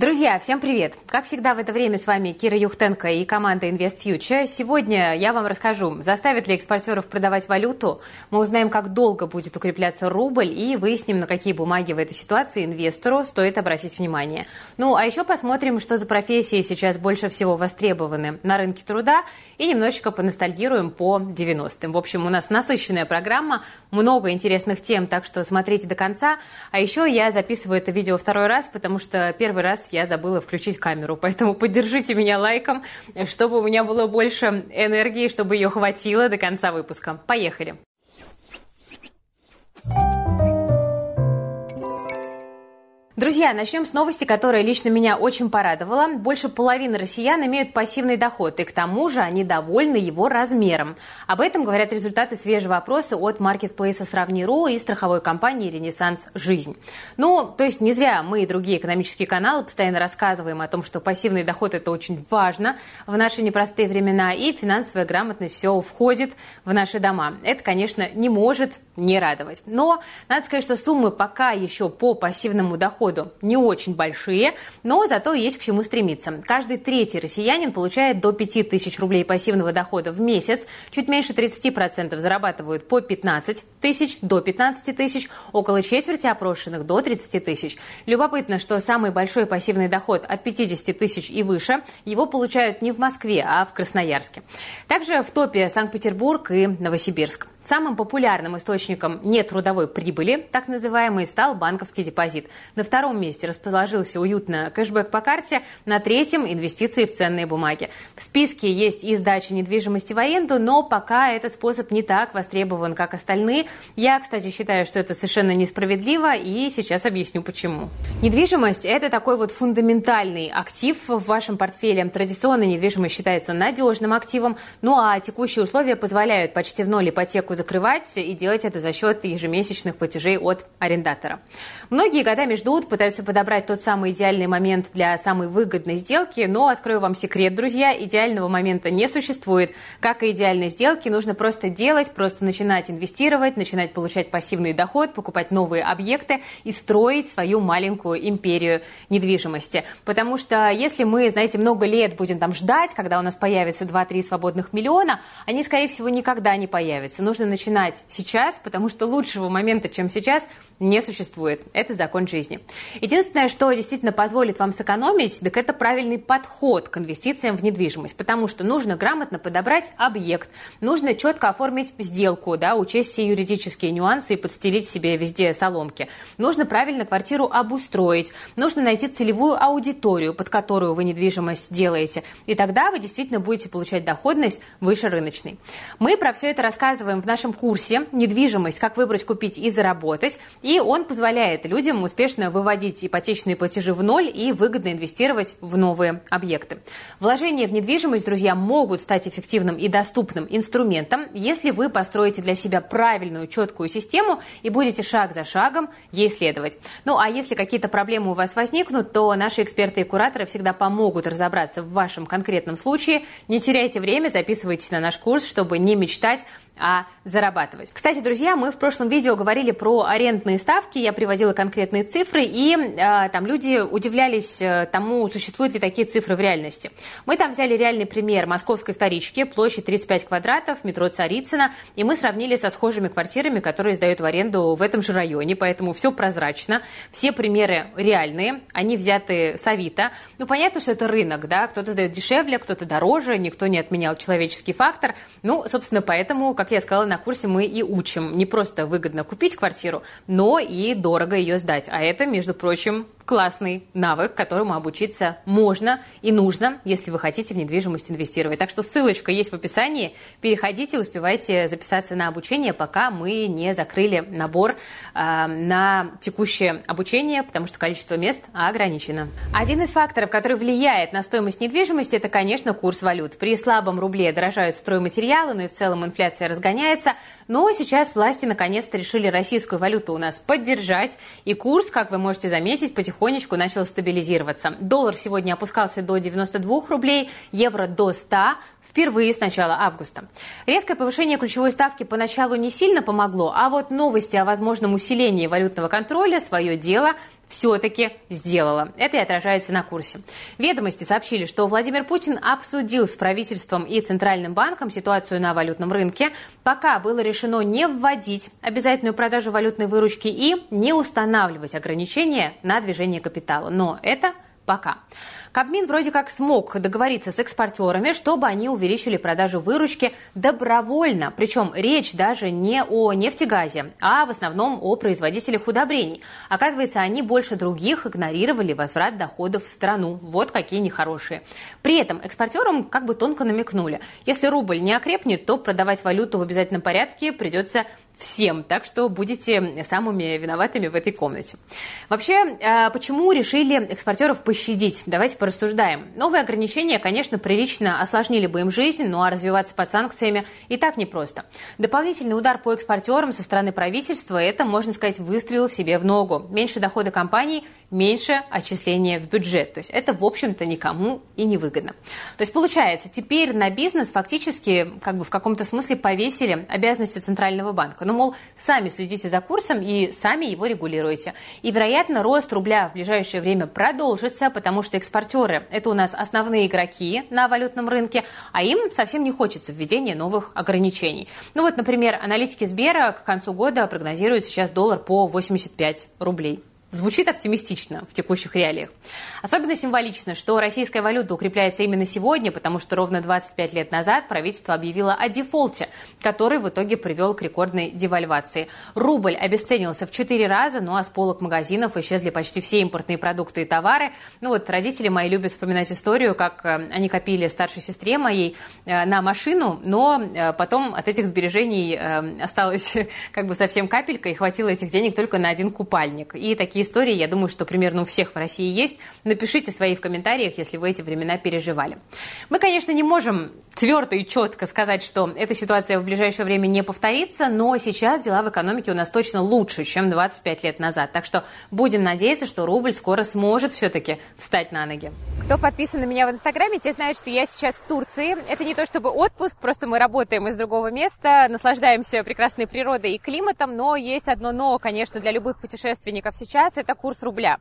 Друзья, всем привет! Как всегда в это время с вами Кира Юхтенко и команда Invest Future. Сегодня я вам расскажу, заставит ли экспортеров продавать валюту, мы узнаем, как долго будет укрепляться рубль и выясним, на какие бумаги в этой ситуации инвестору стоит обратить внимание. Ну, а еще посмотрим, что за профессии сейчас больше всего востребованы на рынке труда и немножечко поностальгируем по 90-м. В общем, у нас насыщенная программа, много интересных тем, так что смотрите до конца. А еще я записываю это видео второй раз, потому что первый раз я забыла включить камеру, поэтому поддержите меня лайком, чтобы у меня было больше энергии, чтобы ее хватило до конца выпуска. Поехали! Друзья, начнем с новости, которая лично меня очень порадовала. Больше половины россиян имеют пассивный доход, и к тому же они довольны его размером. Об этом говорят результаты свежего опроса от маркетплейса «Сравни.ру» и страховой компании «Ренессанс Жизнь». Ну, то есть не зря мы и другие экономические каналы постоянно рассказываем о том, что пассивный доход – это очень важно в наши непростые времена, и финансовая грамотность все входит в наши дома. Это, конечно, не может не радовать. Но надо сказать, что суммы пока еще по пассивному доходу доходу не очень большие, но зато есть к чему стремиться. Каждый третий россиянин получает до 5 тысяч рублей пассивного дохода в месяц, чуть меньше 30% зарабатывают по 15 тысяч, до 15 тысяч, около четверти опрошенных до 30 тысяч. Любопытно, что самый большой пассивный доход от 50 тысяч и выше, его получают не в Москве, а в Красноярске. Также в топе Санкт-Петербург и Новосибирск. Самым популярным источником нетрудовой прибыли, так называемый, стал банковский депозит. На втором месте расположился уютно кэшбэк по карте, на третьем – инвестиции в ценные бумаги. В списке есть и сдача недвижимости в аренду, но пока этот способ не так востребован, как остальные. Я, кстати, считаю, что это совершенно несправедливо, и сейчас объясню почему. Недвижимость – это такой вот фундаментальный актив в вашем портфеле. Традиционно недвижимость считается надежным активом, ну а текущие условия позволяют почти в ноль ипотеку закрывать и делать это за счет ежемесячных платежей от арендатора. Многие годами ждут, пытаются подобрать тот самый идеальный момент для самой выгодной сделки, но открою вам секрет, друзья, идеального момента не существует. Как и идеальной сделки, нужно просто делать, просто начинать инвестировать, начинать получать пассивный доход, покупать новые объекты и строить свою маленькую империю недвижимости. Потому что если мы, знаете, много лет будем там ждать, когда у нас появится 2-3 свободных миллиона, они, скорее всего, никогда не появятся. Нужно начинать сейчас, потому что лучшего момента, чем сейчас, не существует. Это закон жизни. Единственное, что действительно позволит вам сэкономить, так это правильный подход к инвестициям в недвижимость, потому что нужно грамотно подобрать объект, нужно четко оформить сделку, да, учесть все юридические нюансы и подстелить себе везде соломки. Нужно правильно квартиру обустроить, нужно найти целевую аудиторию, под которую вы недвижимость делаете, и тогда вы действительно будете получать доходность выше рыночной. Мы про все это рассказываем в нашем курсе «Недвижимость. Как выбрать, купить и заработать». И он позволяет людям успешно выводить ипотечные платежи в ноль и выгодно инвестировать в новые объекты. Вложения в недвижимость, друзья, могут стать эффективным и доступным инструментом, если вы построите для себя правильную, четкую систему и будете шаг за шагом ей следовать. Ну а если какие-то проблемы у вас возникнут, то наши эксперты и кураторы всегда помогут разобраться в вашем конкретном случае. Не теряйте время, записывайтесь на наш курс, чтобы не мечтать, а зарабатывать. Кстати, друзья, мы в прошлом видео говорили про арендные ставки, я приводила конкретные цифры, и э, там люди удивлялись э, тому, существуют ли такие цифры в реальности. Мы там взяли реальный пример московской вторички, площадь 35 квадратов, метро Царицына, и мы сравнили со схожими квартирами, которые сдают в аренду в этом же районе, поэтому все прозрачно, все примеры реальные, они взяты с Авито. Ну, понятно, что это рынок, да, кто-то сдает дешевле, кто-то дороже, никто не отменял человеческий фактор. Ну, собственно, поэтому, как я сказала, на курсе мы и учим не просто выгодно купить квартиру, но и дорого ее сдать. А это, между прочим, классный навык, которому обучиться можно и нужно, если вы хотите в недвижимость инвестировать. Так что ссылочка есть в описании. Переходите, успевайте записаться на обучение, пока мы не закрыли набор э, на текущее обучение, потому что количество мест ограничено. Один из факторов, который влияет на стоимость недвижимости, это, конечно, курс валют. При слабом рубле дорожают стройматериалы, но и в целом инфляция разгоняется. Но сейчас власти наконец-то решили российскую валюту у нас поддержать. И курс, как вы можете заметить, потихоньку потихонечку начал стабилизироваться. Доллар сегодня опускался до 92 рублей, евро до 100 впервые с начала августа. Резкое повышение ключевой ставки поначалу не сильно помогло, а вот новости о возможном усилении валютного контроля свое дело все-таки сделала. Это и отражается на курсе. Ведомости сообщили, что Владимир Путин обсудил с правительством и Центральным банком ситуацию на валютном рынке. Пока было решено не вводить обязательную продажу валютной выручки и не устанавливать ограничения на движение капитала. Но это пока. Кабмин вроде как смог договориться с экспортерами, чтобы они увеличили продажу выручки добровольно. Причем речь даже не о нефтегазе, а в основном о производителях удобрений. Оказывается, они больше других игнорировали возврат доходов в страну. Вот какие нехорошие. При этом экспортерам как бы тонко намекнули. Если рубль не окрепнет, то продавать валюту в обязательном порядке придется всем, так что будете самыми виноватыми в этой комнате. Вообще, э, почему решили экспортеров пощадить? Давайте порассуждаем. Новые ограничения, конечно, прилично осложнили бы им жизнь, ну а развиваться под санкциями и так непросто. Дополнительный удар по экспортерам со стороны правительства – это, можно сказать, выстрел себе в ногу. Меньше дохода компаний – меньше отчисления в бюджет. То есть это, в общем-то, никому и не выгодно. То есть получается, теперь на бизнес фактически как бы в каком-то смысле повесили обязанности Центрального банка. Ну, мол, сами следите за курсом и сами его регулируете. И, вероятно, рост рубля в ближайшее время продолжится, потому что экспортеры – это у нас основные игроки на валютном рынке, а им совсем не хочется введения новых ограничений. Ну вот, например, аналитики Сбера к концу года прогнозируют сейчас доллар по 85 рублей. Звучит оптимистично в текущих реалиях. Особенно символично, что российская валюта укрепляется именно сегодня, потому что ровно 25 лет назад правительство объявило о дефолте, который в итоге привел к рекордной девальвации. Рубль обесценился в 4 раза, ну а с полок магазинов исчезли почти все импортные продукты и товары. Ну вот родители мои любят вспоминать историю, как э, они копили старшей сестре моей э, на машину, но э, потом от этих сбережений осталось как бы совсем капелька и хватило этих денег только на один купальник. И такие такие истории, я думаю, что примерно у всех в России есть. Напишите свои в комментариях, если вы эти времена переживали. Мы, конечно, не можем твердо и четко сказать, что эта ситуация в ближайшее время не повторится, но сейчас дела в экономике у нас точно лучше, чем 25 лет назад. Так что будем надеяться, что рубль скоро сможет все-таки встать на ноги. Кто подписан на меня в Инстаграме, те знают, что я сейчас в Турции. Это не то чтобы отпуск, просто мы работаем из другого места, наслаждаемся прекрасной природой и климатом, но есть одно но, конечно, для любых путешественников сейчас сейчас это курс рубля.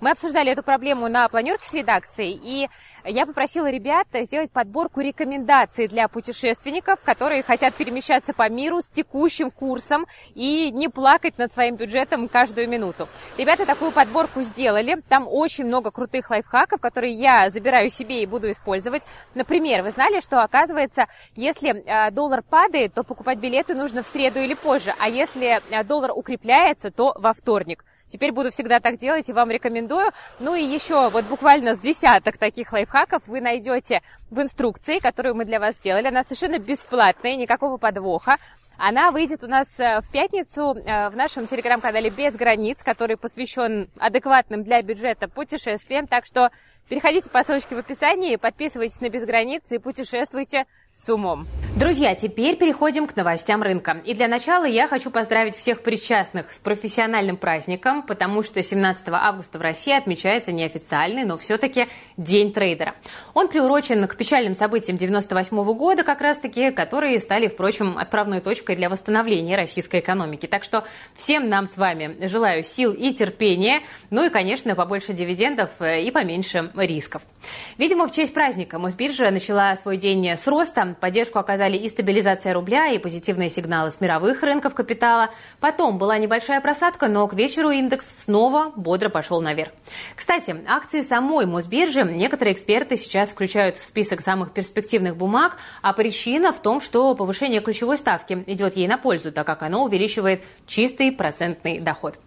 Мы обсуждали эту проблему на планерке с редакцией, и я попросила ребят сделать подборку рекомендаций для путешественников, которые хотят перемещаться по миру с текущим курсом и не плакать над своим бюджетом каждую минуту. Ребята такую подборку сделали. Там очень много крутых лайфхаков, которые я забираю себе и буду использовать. Например, вы знали, что оказывается, если а, доллар падает, то покупать билеты нужно в среду или позже, а если а, доллар укрепляется, то во вторник. Теперь буду всегда так делать и вам рекомендую. Ну и еще вот буквально с десяток таких лайфхаков вы найдете в инструкции, которую мы для вас сделали. Она совершенно бесплатная, никакого подвоха. Она выйдет у нас э, в пятницу э, в нашем телеграм-канале «Без границ», который посвящен адекватным для бюджета путешествиям. Так что переходите по ссылочке в описании, подписывайтесь на «Без границ» и путешествуйте с умом. Друзья, теперь переходим к новостям рынка. И для начала я хочу поздравить всех причастных с профессиональным праздником, потому что 17 августа в России отмечается неофициальный, но все-таки День трейдера. Он приурочен к печальным событиям 98 -го года, как раз-таки, которые стали, впрочем, отправной точкой для восстановления российской экономики. Так что всем нам с вами желаю сил и терпения, ну и, конечно, побольше дивидендов и поменьше рисков. Видимо, в честь праздника Мосбиржа начала свой день с роста. Поддержку оказали и стабилизация рубля, и позитивные сигналы с мировых рынков капитала. Потом была небольшая просадка, но к вечеру индекс снова бодро пошел наверх. Кстати, акции самой Мосбиржи некоторые эксперты сейчас включают в список самых перспективных бумаг, а причина в том, что повышение ключевой ставки идет ей на пользу, так как оно увеличивает чистый процентный доход.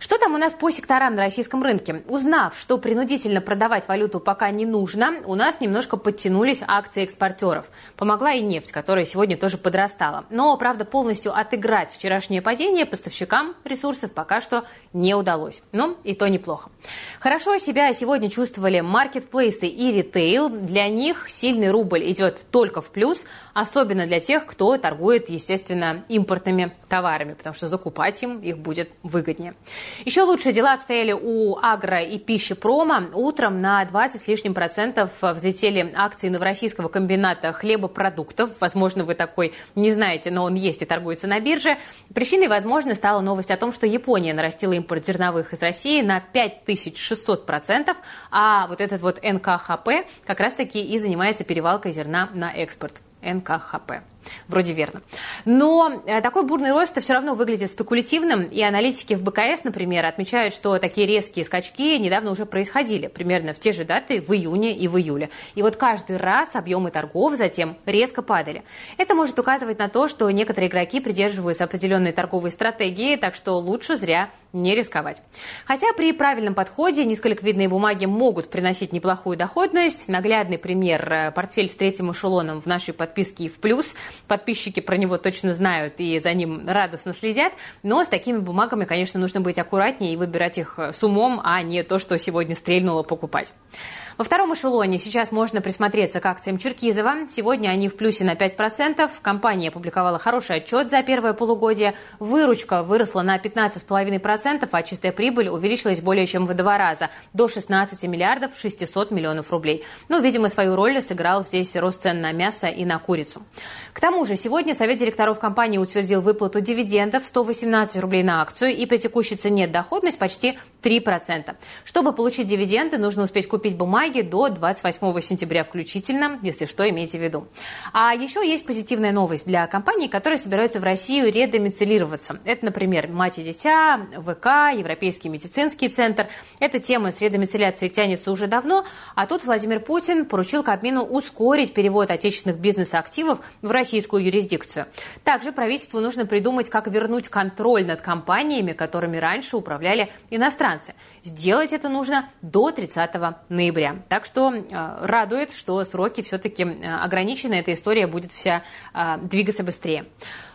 Что там у нас по секторам на российском рынке? Узнав, что принудительно продавать валюту пока не нужно, у нас немножко подтянулись акции экспортеров. Помогла и нефть, которая сегодня тоже подрастала. Но, правда, полностью отыграть вчерашнее падение поставщикам ресурсов пока что не удалось. Ну, и то неплохо. Хорошо себя сегодня чувствовали маркетплейсы и ритейл. Для них сильный рубль идет только в плюс, особенно для тех, кто торгует, естественно, импортными товарами, потому что закупать им их будет выгоднее. Еще лучше дела обстояли у агро и пищепрома. Утром на 20 с лишним процентов взлетели акции новороссийского комбината хлебопродуктов. Возможно, вы такой не знаете, но он есть и торгуется на бирже. Причиной, возможно, стала новость о том, что Япония нарастила импорт зерновых из России на 5600%, а вот этот вот НКХП как раз-таки и занимается перевалкой зерна на экспорт. НКХП. Вроде верно. Но э, такой бурный рост все равно выглядит спекулятивным, и аналитики в БКС, например, отмечают, что такие резкие скачки недавно уже происходили, примерно в те же даты в июне и в июле. И вот каждый раз объемы торгов затем резко падали. Это может указывать на то, что некоторые игроки придерживаются определенной торговой стратегии, так что лучше зря не рисковать. Хотя при правильном подходе низколиквидные бумаги могут приносить неплохую доходность. Наглядный пример э, – портфель с третьим эшелоном в нашей подписке и в плюс – подписчики про него точно знают и за ним радостно следят. Но с такими бумагами, конечно, нужно быть аккуратнее и выбирать их с умом, а не то, что сегодня стрельнуло покупать. Во втором эшелоне сейчас можно присмотреться к акциям Черкизова. Сегодня они в плюсе на 5%. Компания опубликовала хороший отчет за первое полугодие. Выручка выросла на 15,5%, а чистая прибыль увеличилась более чем в два раза – до 16 миллиардов 600 миллионов рублей. Ну, видимо, свою роль сыграл здесь рост цен на мясо и на курицу. К тому же сегодня Совет директоров компании утвердил выплату дивидендов 118 рублей на акцию и при текущей цене доходность почти 3%. Чтобы получить дивиденды, нужно успеть купить бумаги до 28 сентября включительно, если что, имейте в виду. А еще есть позитивная новость для компаний, которые собираются в Россию редомицилироваться. Это, например, «Мать и дитя», ВК, Европейский медицинский центр. Эта тема с редомицеляцией тянется уже давно, а тут Владимир Путин поручил Кабмину ускорить перевод отечественных бизнес-активов в российскую юрисдикцию. Также правительству нужно придумать, как вернуть контроль над компаниями, которыми раньше управляли иностранцы. Сделать это нужно до 30 ноября. Так что э, радует, что сроки все-таки э, ограничены, эта история будет вся э, двигаться быстрее.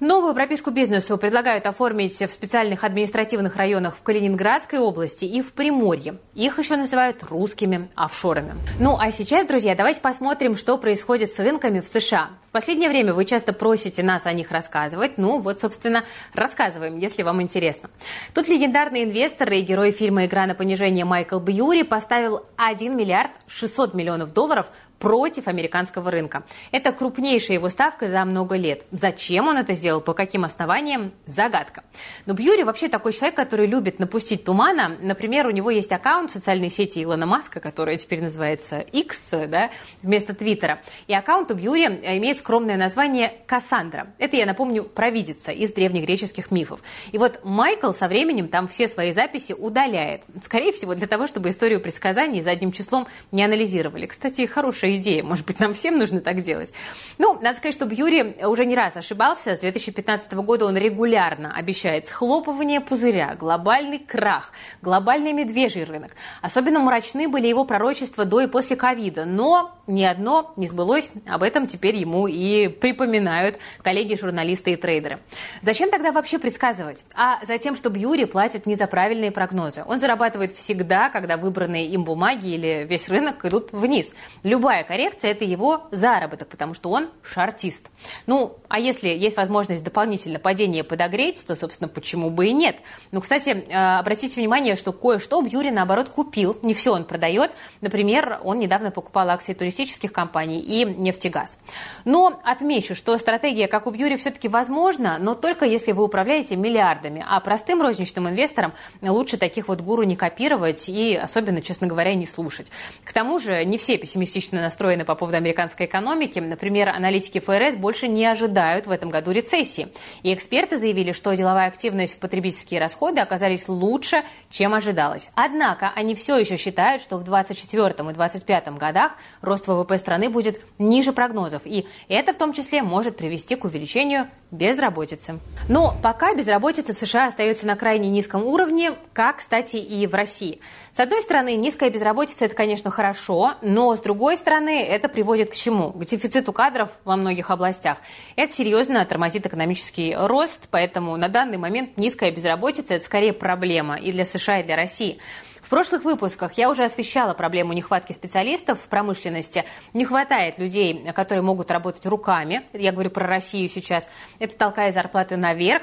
Новую прописку бизнесу предлагают оформить в специальных административных районах в Калининградской области и в Приморье. Их еще называют русскими офшорами. Ну а сейчас, друзья, давайте посмотрим, что происходит с рынками в США. В последнее время вы часто просите нас о них рассказывать. Ну вот, собственно, рассказываем, если вам интересно. Тут легендарный инвестор и герой фильма «Игра на понижение» Майкл Бьюри поставил 1 миллиард 600 миллионов долларов против американского рынка. Это крупнейшая его ставка за много лет. Зачем он это сделал, по каким основаниям – загадка. Но Бьюри вообще такой человек, который любит напустить тумана. Например, у него есть аккаунт в социальной сети Илона Маска, которая теперь называется X, да, вместо Твиттера. И аккаунт у Бьюри имеет скромное название Кассандра. Это, я напомню, провидица из древнегреческих мифов. И вот Майкл со временем там все свои записи удаляет. Скорее всего, для того, чтобы историю предсказаний задним числом не анализировали. Кстати, хорошая хорошая идея. Может быть, нам всем нужно так делать. Ну, надо сказать, что Бьюри уже не раз ошибался. С 2015 года он регулярно обещает схлопывание пузыря, глобальный крах, глобальный медвежий рынок. Особенно мрачны были его пророчества до и после ковида. Но ни одно не сбылось. Об этом теперь ему и припоминают коллеги-журналисты и трейдеры. Зачем тогда вообще предсказывать? А за тем, что Бьюри платит не за правильные прогнозы. Он зарабатывает всегда, когда выбранные им бумаги или весь рынок идут вниз. Любая любая коррекция – это его заработок, потому что он шартист. Ну, а если есть возможность дополнительно падение подогреть, то, собственно, почему бы и нет? Ну, кстати, э, обратите внимание, что кое-что Бьюри, наоборот, купил. Не все он продает. Например, он недавно покупал акции туристических компаний и нефтегаз. Но отмечу, что стратегия, как у Бьюри, все-таки возможна, но только если вы управляете миллиардами. А простым розничным инвесторам лучше таких вот гуру не копировать и особенно, честно говоря, не слушать. К тому же не все пессимистично настроены по поводу американской экономики. Например, аналитики ФРС больше не ожидают в этом году рецессии. И эксперты заявили, что деловая активность в потребительские расходы оказались лучше, чем ожидалось. Однако они все еще считают, что в 2024 и 2025 годах рост ВВП страны будет ниже прогнозов. И это в том числе может привести к увеличению безработицы. Но пока безработица в США остается на крайне низком уровне, как, кстати, и в России. С одной стороны, низкая безработица – это, конечно, хорошо, но с другой стороны, это приводит к чему? К дефициту кадров во многих областях. Это серьезно тормозит экономический рост, поэтому на данный момент низкая безработица – это скорее проблема и для США, и для России. В прошлых выпусках я уже освещала проблему нехватки специалистов в промышленности. Не хватает людей, которые могут работать руками. Я говорю про Россию сейчас. Это толкает зарплаты наверх.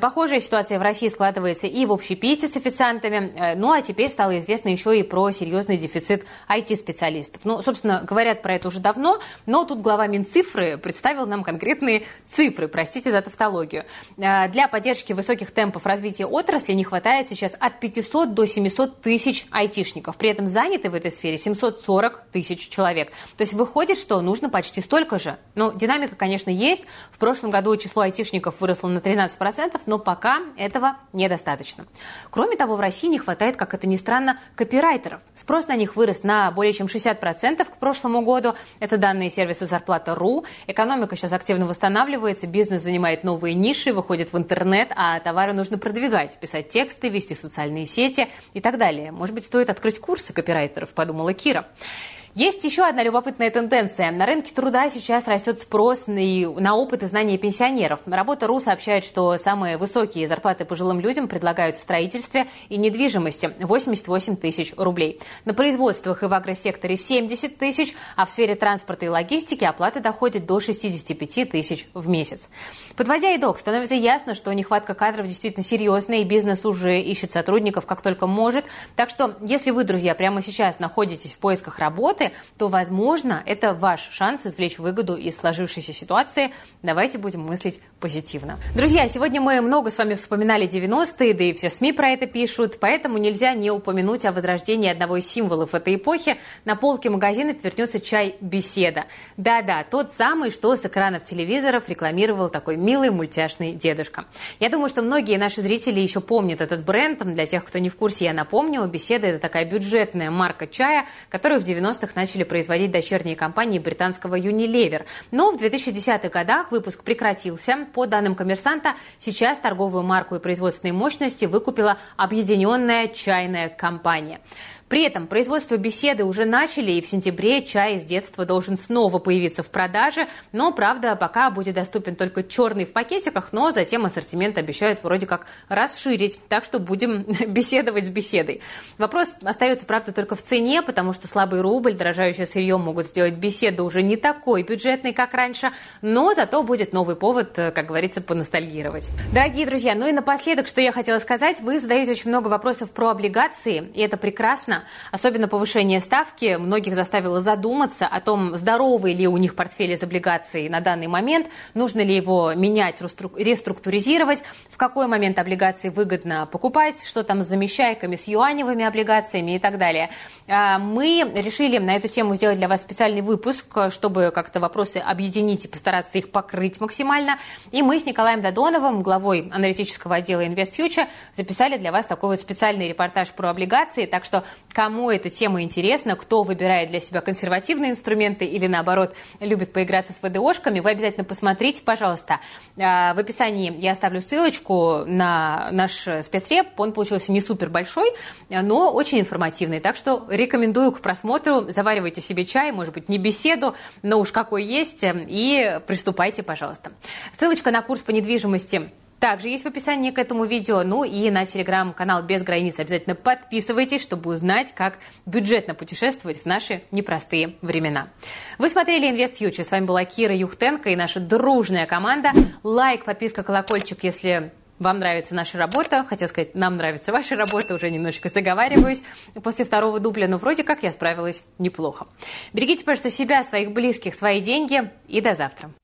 Похожая ситуация в России складывается и в общепите с официантами. Ну, а теперь стало известно еще и про серьезный дефицит IT-специалистов. Ну, собственно, говорят про это уже давно, но тут глава Минцифры представил нам конкретные цифры, простите за тавтологию. Для поддержки высоких темпов развития отрасли не хватает сейчас от 500 до 700 тысяч тысяч айтишников. При этом заняты в этой сфере 740 тысяч человек. То есть выходит, что нужно почти столько же. Ну, динамика, конечно, есть. В прошлом году число айтишников выросло на 13%, но пока этого недостаточно. Кроме того, в России не хватает, как это ни странно, копирайтеров. Спрос на них вырос на более чем 60% к прошлому году. Это данные сервиса «Зарплата.ру». Экономика сейчас активно восстанавливается, бизнес занимает новые ниши, выходит в интернет, а товары нужно продвигать, писать тексты, вести социальные сети и так далее. Может быть, стоит открыть курсы копирайтеров, подумала Кира. Есть еще одна любопытная тенденция. На рынке труда сейчас растет спрос на опыт и знания пенсионеров. Работа РУ сообщает, что самые высокие зарплаты пожилым людям предлагают в строительстве и недвижимости – 88 тысяч рублей. На производствах и в агросекторе – 70 тысяч, а в сфере транспорта и логистики оплата доходит до 65 тысяч в месяц. Подводя итог, становится ясно, что нехватка кадров действительно серьезная, и бизнес уже ищет сотрудников как только может. Так что, если вы, друзья, прямо сейчас находитесь в поисках работы, работы, то, возможно, это ваш шанс извлечь выгоду из сложившейся ситуации. Давайте будем мыслить позитивно. Друзья, сегодня мы много с вами вспоминали 90-е, да и все СМИ про это пишут, поэтому нельзя не упомянуть о возрождении одного из символов этой эпохи. На полке магазинов вернется чай «Беседа». Да-да, тот самый, что с экранов телевизоров рекламировал такой милый мультяшный дедушка. Я думаю, что многие наши зрители еще помнят этот бренд. Для тех, кто не в курсе, я напомню, «Беседа» — это такая бюджетная марка чая, которую в 90-х начали производить дочерние компании британского Unilever. Но в 2010-х годах выпуск прекратился. По данным коммерсанта, сейчас торговую марку и производственные мощности выкупила объединенная чайная компания. При этом производство беседы уже начали, и в сентябре чай из детства должен снова появиться в продаже. Но, правда, пока будет доступен только черный в пакетиках, но затем ассортимент обещают вроде как расширить. Так что будем беседовать с беседой. Вопрос остается, правда, только в цене, потому что слабый рубль, дорожающее сырье могут сделать беседу уже не такой бюджетной, как раньше, но зато будет новый повод, э, как говорится, поностальгировать. Дорогие друзья, ну и напоследок, что я хотела сказать, вы задаете очень много вопросов про облигации, и это прекрасно. Особенно повышение ставки многих заставило задуматься о том, здоровый ли у них портфель из облигаций на данный момент, нужно ли его менять, реструктуризировать, в какой момент облигации выгодно покупать, что там с замещайками, с юаневыми облигациями и так далее. А, мы решили на эту тему сделать для вас специальный выпуск, чтобы как-то вопросы объединить и постараться их покрыть максимально. И мы с Николаем Додоновым, главой аналитического отдела InvestFuture, записали для вас такой вот специальный репортаж про облигации. Так что Кому эта тема интересна, кто выбирает для себя консервативные инструменты или, наоборот, любит поиграться с ВДОшками, вы обязательно посмотрите, пожалуйста. А, в описании я оставлю ссылочку на наш спецреп. Он получился не супер большой, но очень информативный. Так что рекомендую к просмотру. Заваривайте себе чай, может быть, не беседу, но уж какой есть, и приступайте, пожалуйста. Ссылочка на курс по недвижимости также есть в описании к этому видео. Ну и на телеграм-канал «Без границ» обязательно подписывайтесь, чтобы узнать, как бюджетно путешествовать в наши непростые времена. Вы смотрели «Инвест Фьючер». С вами была Кира Юхтенко и наша дружная команда. Лайк, подписка, колокольчик, если вам нравится наша работа. Хотел сказать, нам нравится ваша работа. Уже немножечко заговариваюсь после второго дубля. Но вроде как я справилась неплохо. Берегите, пожалуйста, себя, своих близких, свои деньги. И до завтра.